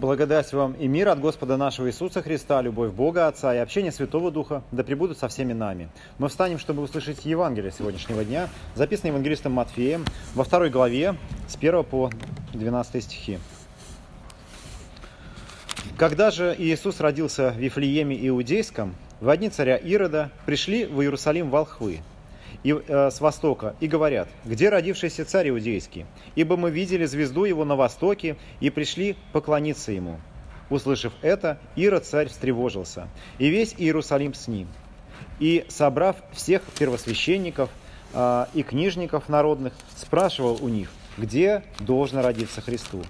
Благодать вам и мир от Господа нашего Иисуса Христа, любовь Бога Отца и общение Святого Духа да пребудут со всеми нами. Мы встанем, чтобы услышать Евангелие сегодняшнего дня, записанное евангелистом Матфеем во второй главе с 1 по 12 стихи. Когда же Иисус родился в Вифлееме Иудейском, в одни царя Ирода пришли в Иерусалим волхвы и, э, с востока и говорят, где родившийся царь иудейский? Ибо мы видели звезду его на востоке и пришли поклониться ему. Услышав это, Ирод царь встревожился, и весь Иерусалим с ним. И, собрав всех первосвященников э, и книжников народных, спрашивал у них, где должно родиться Христу.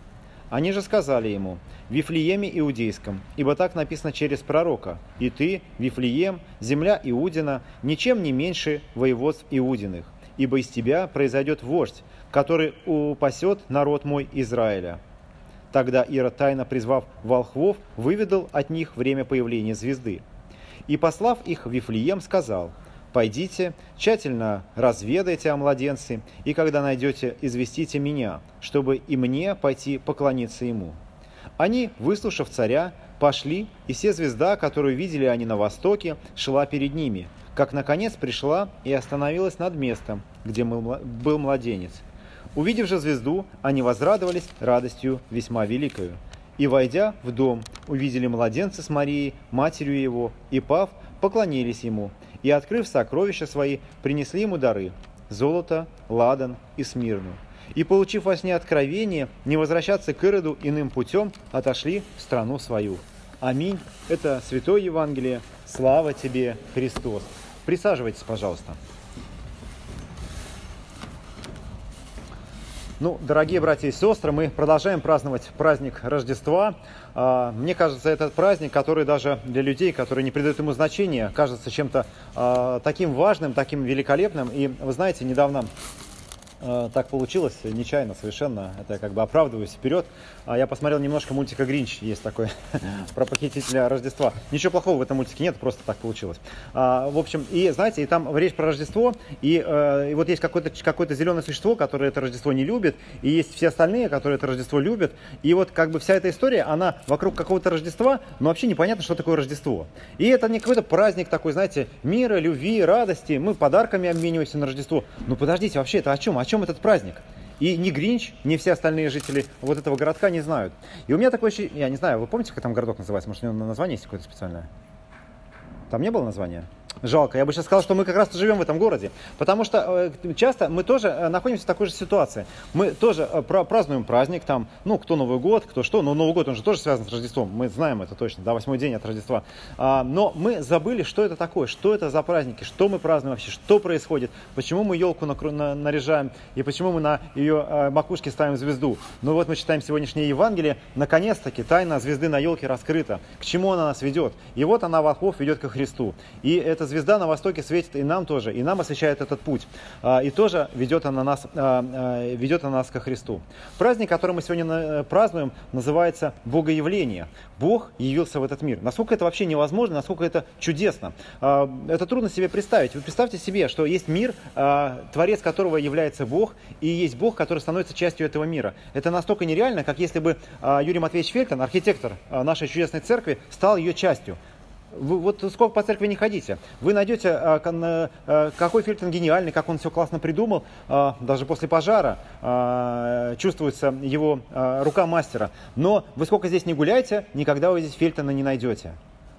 Они же сказали ему, Вифлееме Иудейском, ибо так написано через пророка, «И ты, Вифлеем, земля Иудина, ничем не меньше воеводств Иудиных, ибо из тебя произойдет вождь, который упасет народ мой Израиля». Тогда Ира, тайно призвав волхвов, выведал от них время появления звезды. И, послав их в Вифлеем, сказал – Пойдите, тщательно разведайте о младенце, и когда найдете, известите меня, чтобы и мне пойти поклониться ему». Они, выслушав царя, пошли, и все звезда, которую видели они на востоке, шла перед ними, как наконец пришла и остановилась над местом, где был младенец. Увидев же звезду, они возрадовались радостью весьма великою. И, войдя в дом, увидели младенца с Марией, матерью его, и, пав, поклонились ему, и, открыв сокровища свои, принесли ему дары – золото, ладан и смирну. И, получив во сне откровение, не возвращаться к Ироду иным путем, отошли в страну свою. Аминь. Это Святое Евангелие. Слава тебе, Христос. Присаживайтесь, пожалуйста. Ну, дорогие братья и сестры, мы продолжаем праздновать праздник Рождества. А, мне кажется, этот праздник, который даже для людей, которые не придают ему значения, кажется чем-то а, таким важным, таким великолепным. И вы знаете, недавно так получилось, нечаянно совершенно, это я как бы оправдываюсь вперед. А я посмотрел немножко мультика «Гринч», есть такой, про похитителя Рождества. Ничего плохого в этом мультике нет, просто так получилось. А, в общем, и знаете, и там речь про Рождество, и, э, и вот есть какое-то какое зеленое существо, которое это Рождество не любит, и есть все остальные, которые это Рождество любят. И вот как бы вся эта история, она вокруг какого-то Рождества, но вообще непонятно, что такое Рождество. И это не какой-то праздник такой, знаете, мира, любви, радости, мы подарками обмениваемся на Рождество. Ну подождите, вообще это о чем? О чем этот праздник? И ни Гринч, ни все остальные жители вот этого городка не знают. И у меня такое ощущение, я не знаю, вы помните, как там городок называется? Может, у него название есть какое-то специальное? Там не было названия? Жалко. Я бы сейчас сказал, что мы как раз живем в этом городе. Потому что э, часто мы тоже э, находимся в такой же ситуации. Мы тоже э, празднуем праздник, там, ну, кто Новый год, кто что. Но Новый год, он же тоже связан с Рождеством. Мы знаем это точно, да, восьмой день от Рождества. А, но мы забыли, что это такое, что это за праздники, что мы празднуем вообще, что происходит, почему мы елку наряжаем и почему мы на ее макушке ставим звезду. Ну вот мы читаем сегодняшнее Евангелие. Наконец-таки тайна звезды на елке раскрыта. К чему она нас ведет? И вот она волхвов ведет ко Христу. И это звезда на востоке светит и нам тоже, и нам освещает этот путь. А, и тоже ведет она нас, а, а, ведет она нас ко Христу. Праздник, который мы сегодня э, празднуем, называется Богоявление. Бог явился в этот мир. Насколько это вообще невозможно, насколько это чудесно. Это трудно себе представить. Вы представьте себе, что есть мир, творец которого является Бог, и есть Бог, который становится частью этого мира. Это настолько нереально, как если бы Юрий Матвеевич Фельтон, архитектор нашей чудесной церкви, стал ее частью. Вы, вот сколько по церкви не ходите, вы найдете, а, а, какой Фильтон гениальный, как он все классно придумал. А, даже после пожара а, чувствуется его рука мастера. Но вы сколько здесь не гуляете, никогда вы здесь Фильтона не найдете.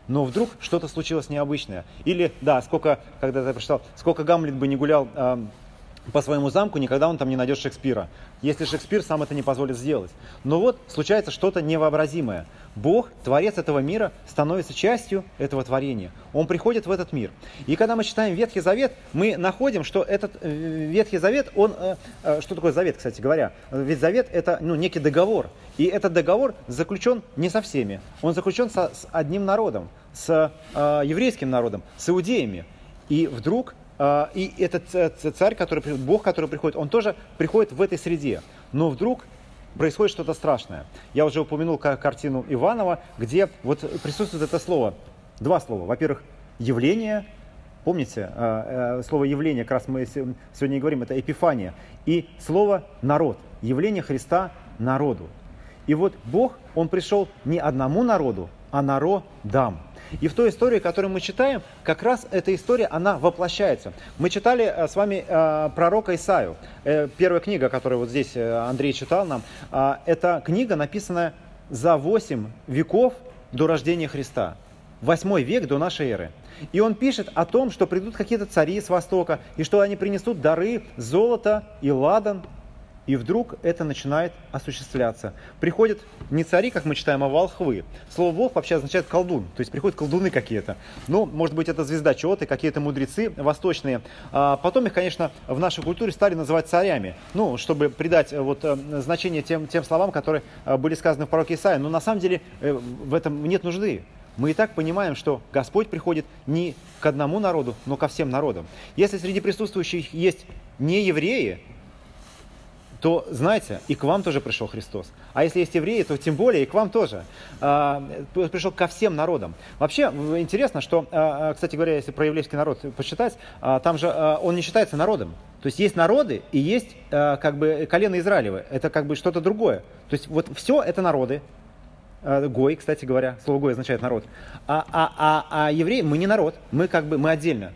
Но вдруг что-то случилось необычное. Или, да, сколько, когда я прочитал, сколько Гамлет бы не гулял по своему замку, никогда он там не найдет Шекспира. Если Шекспир сам это не позволит сделать. Но вот случается что-то невообразимое. Бог, Творец этого мира, становится частью этого творения. Он приходит в этот мир. И когда мы читаем Ветхий Завет, мы находим, что этот э, Ветхий Завет, он... Э, э, что такое Завет, кстати говоря? Ведь Завет – это ну, некий договор. И этот договор заключен не со всеми. Он заключен со, с одним народом, с э, еврейским народом, с иудеями. И вдруг и этот царь, который, Бог, который приходит, он тоже приходит в этой среде. Но вдруг происходит что-то страшное. Я уже упомянул картину Иванова, где вот присутствует это слово, два слова. Во-первых, явление, помните, а, э, слово явление, как раз мы сегодня и говорим, это эпифания. И слово народ, явление Христа народу. И вот Бог, Он пришел не одному народу, а народам. И в той истории, которую мы читаем, как раз эта история, она воплощается. Мы читали э, с вами э, пророка Исаю. Э, первая книга, которую вот здесь Андрей читал нам, это книга, написанная за 8 веков до рождения Христа. Восьмой век до нашей эры. И он пишет о том, что придут какие-то цари с Востока, и что они принесут дары, золото и ладан, и вдруг это начинает осуществляться. Приходят не цари, как мы читаем, а волхвы. Слово «волх» вообще означает колдун, то есть приходят колдуны какие-то. Ну, может быть, это звездочеты, какие-то мудрецы восточные. А потом их, конечно, в нашей культуре стали называть царями, ну, чтобы придать э, вот э, значение тем, тем словам, которые э, были сказаны в пророке Исаии. Но на самом деле в этом нет нужды. Мы и так понимаем, что Господь приходит не к одному народу, но ко всем народам. Если среди присутствующих есть не евреи, то, знаете, и к вам тоже пришел Христос. А если есть евреи, то тем более и к вам тоже. А, пришел ко всем народам. Вообще, интересно, что, а, а, кстати говоря, если про еврейский народ почитать, там же он не считается народом. То есть есть народы и есть как бы колено Израилевы. Это как бы что-то другое. То есть вот все это народы, Гой, кстати говоря, слово Гой означает народ. А, а, а, а евреи, мы не народ, мы как бы, мы отдельно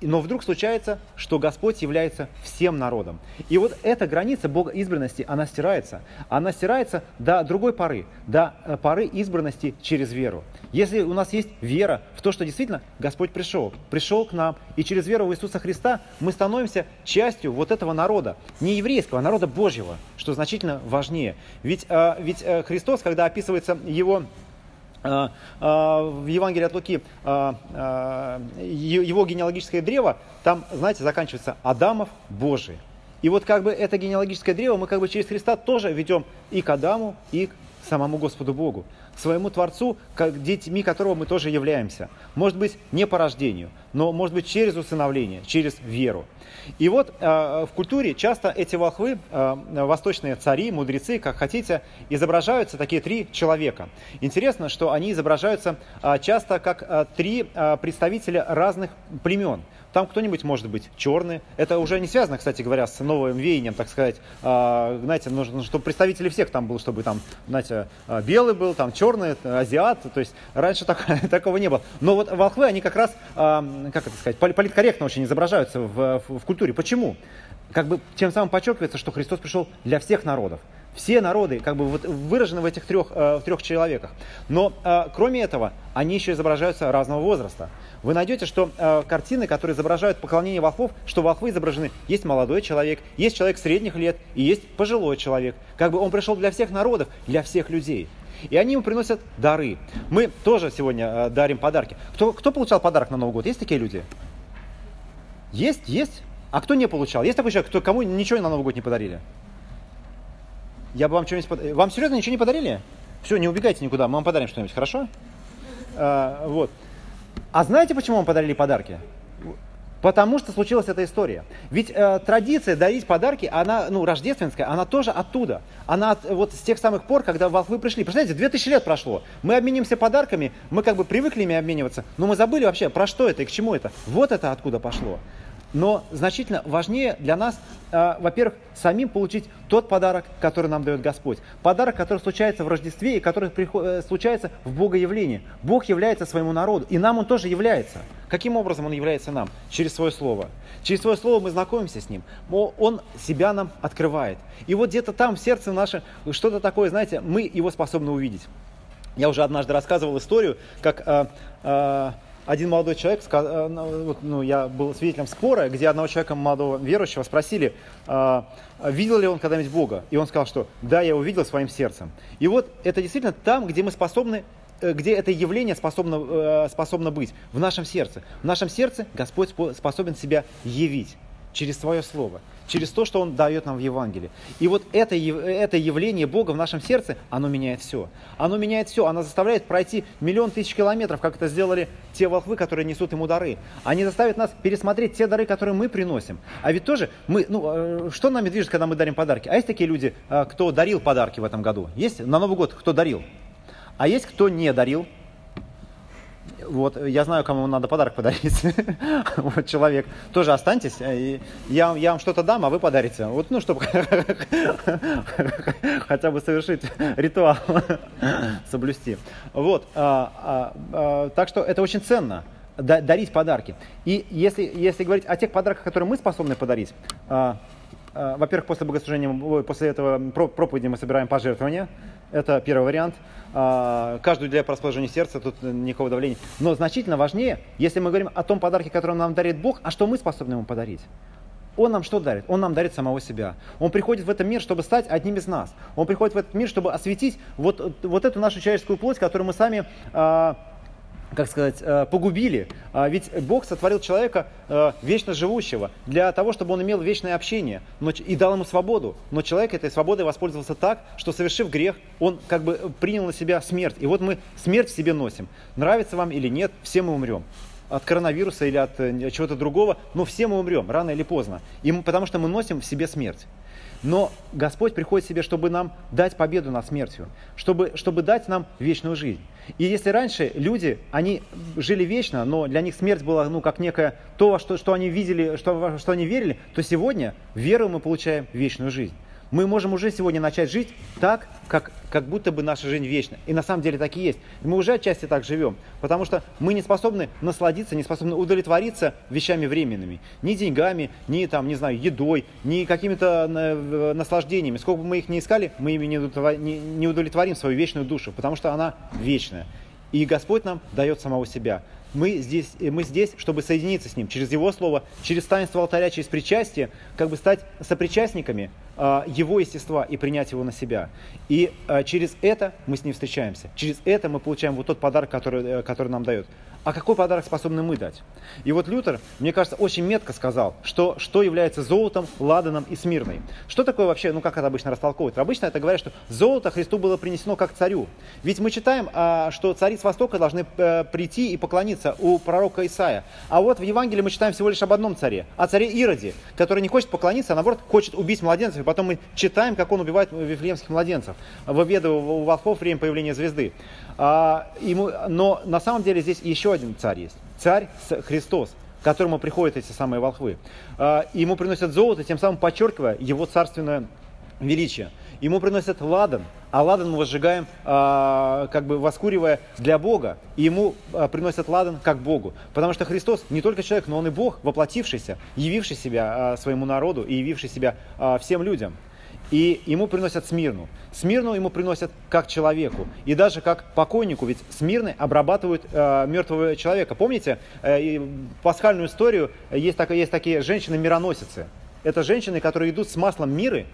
но вдруг случается, что Господь является всем народом. И вот эта граница Бога избранности, она стирается. Она стирается до другой поры, до э, поры избранности через веру. Если у нас есть вера в то, что действительно Господь пришел, пришел к нам, и через веру в Иисуса Христа мы становимся частью вот этого народа, не еврейского, а народа Божьего, что значительно важнее. Ведь, э, ведь э, Христос, когда описывается его в Евангелии от Луки а, его генеалогическое древо, там, знаете, заканчивается Адамов Божий. И вот как бы это генеалогическое древо мы как бы через Христа тоже ведем и к Адаму, и к самому Господу Богу, своему Творцу, как детьми которого мы тоже являемся. Может быть, не по рождению, но может быть через усыновление, через веру. И вот э, в культуре часто эти волхвы, э, восточные цари, мудрецы, как хотите, изображаются такие три человека. Интересно, что они изображаются э, часто как э, три э, представителя разных племен. Там кто-нибудь может быть черный. Это уже не связано, кстати говоря, с новым веянием, так сказать. А, знаете, нужно, чтобы представители всех там был, чтобы там, знаете, а, белый был, там черный, азиат. То есть раньше так, такого не было. Но вот волхвы, они как раз, а, как это сказать, политкорректно очень изображаются в, в, в культуре. Почему? Как бы тем самым подчеркивается, что Христос пришел для всех народов. Все народы как бы вот выражены в этих трех, э, в трех человеках. Но э, кроме этого, они еще изображаются разного возраста вы найдете, что э, картины, которые изображают поклонение волхвов, что волхвы изображены, есть молодой человек, есть человек средних лет и есть пожилой человек. Как бы он пришел для всех народов, для всех людей. И они ему приносят дары. Мы тоже сегодня э, дарим подарки. Кто, кто получал подарок на Новый год? Есть такие люди? Есть, есть. А кто не получал? Есть такой человек, кто, кому ничего на Новый год не подарили? Я бы вам что-нибудь подарил. Вам серьезно ничего не подарили? Все, не убегайте никуда, мы вам подарим что-нибудь, хорошо? А, вот. А знаете, почему вам подарили подарки? Потому что случилась эта история. Ведь э, традиция дарить подарки, она, ну, рождественская, она тоже оттуда. Она от, вот с тех самых пор, когда волхвы пришли. Представляете, 2000 лет прошло. Мы обменимся подарками, мы как бы привыкли ими обмениваться, но мы забыли вообще, про что это и к чему это. Вот это откуда пошло. Но значительно важнее для нас, э, во-первых, самим получить тот подарок, который нам дает Господь. Подарок, который случается в Рождестве и который приход, э, случается в Богоявлении. Бог является своему народу, и нам Он тоже является. Каким образом Он является нам? Через Свое Слово. Через Свое Слово мы знакомимся с Ним. Он себя нам открывает. И вот где-то там, в сердце наше, что-то такое, знаете, мы Его способны увидеть. Я уже однажды рассказывал историю, как... Э, э, один молодой человек, э, ну, ну, я был свидетелем спора, где одного человека, молодого верующего, спросили, а, видел ли он когда-нибудь Бога. И он сказал, что да, я его видел своим сердцем. И вот это действительно там, где мы способны где это явление способно, э, способно быть, в нашем сердце. В нашем сердце Господь способен себя явить через свое слово через то, что Он дает нам в Евангелии. И вот это, это явление Бога в нашем сердце, оно меняет все. Оно меняет все. Оно заставляет пройти миллион тысяч километров, как это сделали те волхвы, которые несут Ему дары. Они заставят нас пересмотреть те дары, которые мы приносим. А ведь тоже мы, ну, э, что нами движет, когда мы дарим подарки? А есть такие люди, э, кто дарил подарки в этом году? Есть на Новый год кто дарил? А есть кто не дарил? вот, я знаю, кому надо подарок подарить. вот человек. Тоже останьтесь, и я, я вам что-то дам, а вы подарите. Вот, ну, чтобы хотя бы совершить ритуал, соблюсти. Вот, а, а, а, так что это очень ценно дарить подарки. И если, если говорить о тех подарках, которые мы способны подарить, а, во-первых, после богослужения, после этого проповеди мы собираем пожертвования. Это первый вариант. А, каждую для расположения сердца, тут никакого давления. Но значительно важнее, если мы говорим о том подарке, который нам дарит Бог, а что мы способны ему подарить? Он нам что дарит? Он нам дарит самого себя. Он приходит в этот мир, чтобы стать одним из нас. Он приходит в этот мир, чтобы осветить вот, вот эту нашу человеческую плоть, которую мы сами как сказать, э, погубили. А ведь Бог сотворил человека э, вечно живущего для того, чтобы он имел вечное общение и дал ему свободу. Но человек этой свободой воспользовался так, что совершив грех, он как бы принял на себя смерть. И вот мы смерть в себе носим. Нравится вам или нет, все мы умрем от коронавируса или от э, чего-то другого, но все мы умрем, рано или поздно. И потому что мы носим в себе смерть. Но Господь приходит себе, чтобы нам дать победу над смертью, чтобы, чтобы дать нам вечную жизнь. И если раньше люди, они жили вечно, но для них смерть была, ну, как некое то, что, что они видели, что, что они верили, то сегодня веру мы получаем вечную жизнь мы можем уже сегодня начать жить так, как, как будто бы наша жизнь вечна. И на самом деле так и есть. И мы уже отчасти так живем, потому что мы не способны насладиться, не способны удовлетвориться вещами временными. Ни деньгами, ни, там, не знаю, едой, ни какими-то э, наслаждениями. Сколько бы мы их ни искали, мы ими не удовлетворим свою вечную душу, потому что она вечная. И Господь нам дает самого себя мы здесь, э, мы здесь, чтобы соединиться с Ним через Его Слово, через таинство алтаря, через причастие, как бы стать сопричастниками Его естества и принять Его на себя. И э, через это мы с Ним встречаемся. Через это мы получаем вот тот подарок, который, э, который нам дает. А какой подарок способны мы дать? И вот Лютер, мне кажется, очень метко сказал, что, что является золотом, ладаном и смирной. Что такое вообще, ну как это обычно растолковывают? Обычно это говорят, что золото Христу было принесено как царю. Ведь мы читаем, а, что цари с Востока должны а, прийти и поклониться у пророка Исаия. А вот в Евангелии мы читаем всего лишь об одном царе, о царе Ироде, который не хочет поклониться, а наоборот хочет убить младенцев. Потом мы читаем, как он убивает вифлеемских младенцев, выведывая у волхов время появления звезды. А, ему, но на самом деле здесь еще один царь есть. Царь Христос, к которому приходят эти самые волхвы. А, ему приносят золото, тем самым подчеркивая его царственное величие. Ему приносят ладан, а ладан мы возжигаем, а, как бы воскуривая для Бога. И ему а, приносят ладан как Богу. Потому что Христос не только человек, но он и Бог, воплотившийся, явивший себя а, своему народу и явивший себя всем людям и ему приносят смирну. Смирну ему приносят как человеку, и даже как покойнику, ведь смирны обрабатывают э, мертвого человека. Помните э, пасхальную историю, есть, так, есть такие женщины-мироносицы. Это женщины, которые идут с маслом миры,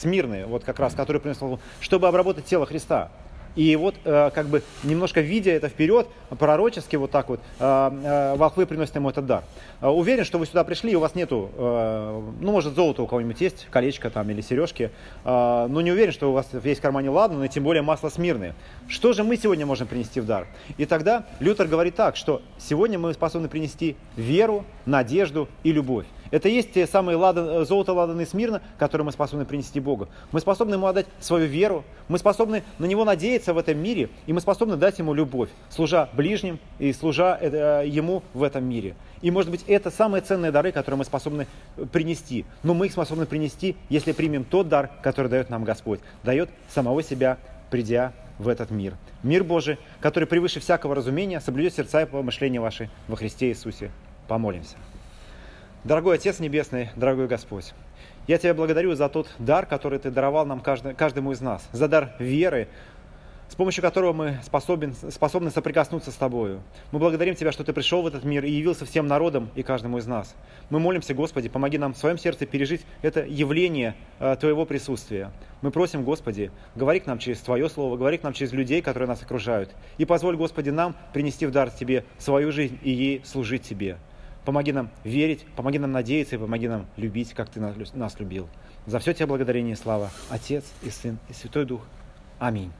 смирные, вот как раз, которые принесли, чтобы обработать тело Христа. И вот э, как бы немножко видя это вперед, пророчески вот так вот, э, э, волхвы приносят ему этот дар. Уверен, что вы сюда пришли, и у вас нету, ну, может, золото у кого-нибудь есть, колечко там или сережки, но не уверен, что у вас есть в кармане ладно, и тем более масло смирное. Что же мы сегодня можем принести в дар? И тогда Лютер говорит так, что сегодня мы способны принести веру, надежду и любовь. Это есть те самые ладан, золото ладаны смирно, которые мы способны принести Богу. Мы способны ему отдать свою веру, мы способны на него надеяться в этом мире, и мы способны дать ему любовь, служа ближним и служа э, ему в этом мире. И, может быть, это самые ценные дары, которые мы способны принести. Но мы их способны принести, если примем тот дар, который дает нам Господь. Дает самого себя, придя в этот мир. Мир Божий, который превыше всякого разумения, соблюдет сердца и помышления ваши во Христе Иисусе. Помолимся. Дорогой Отец Небесный, дорогой Господь, я Тебя благодарю за тот дар, который Ты даровал нам каждый, каждому из нас, за дар веры, с помощью которого мы способен, способны соприкоснуться с Тобою. Мы благодарим Тебя, что Ты пришел в этот мир и явился всем народам и каждому из нас. Мы молимся, Господи, помоги нам в своем сердце пережить это явление э, Твоего присутствия. Мы просим, Господи, говори к нам через Твое Слово, говори к нам через людей, которые нас окружают. И позволь, Господи, нам принести в дар Тебе свою жизнь и ей служить Тебе. Помоги нам верить, помоги нам надеяться и помоги нам любить, как Ты нас любил. За все Тебе благодарение и слава, Отец и Сын и Святой Дух. Аминь.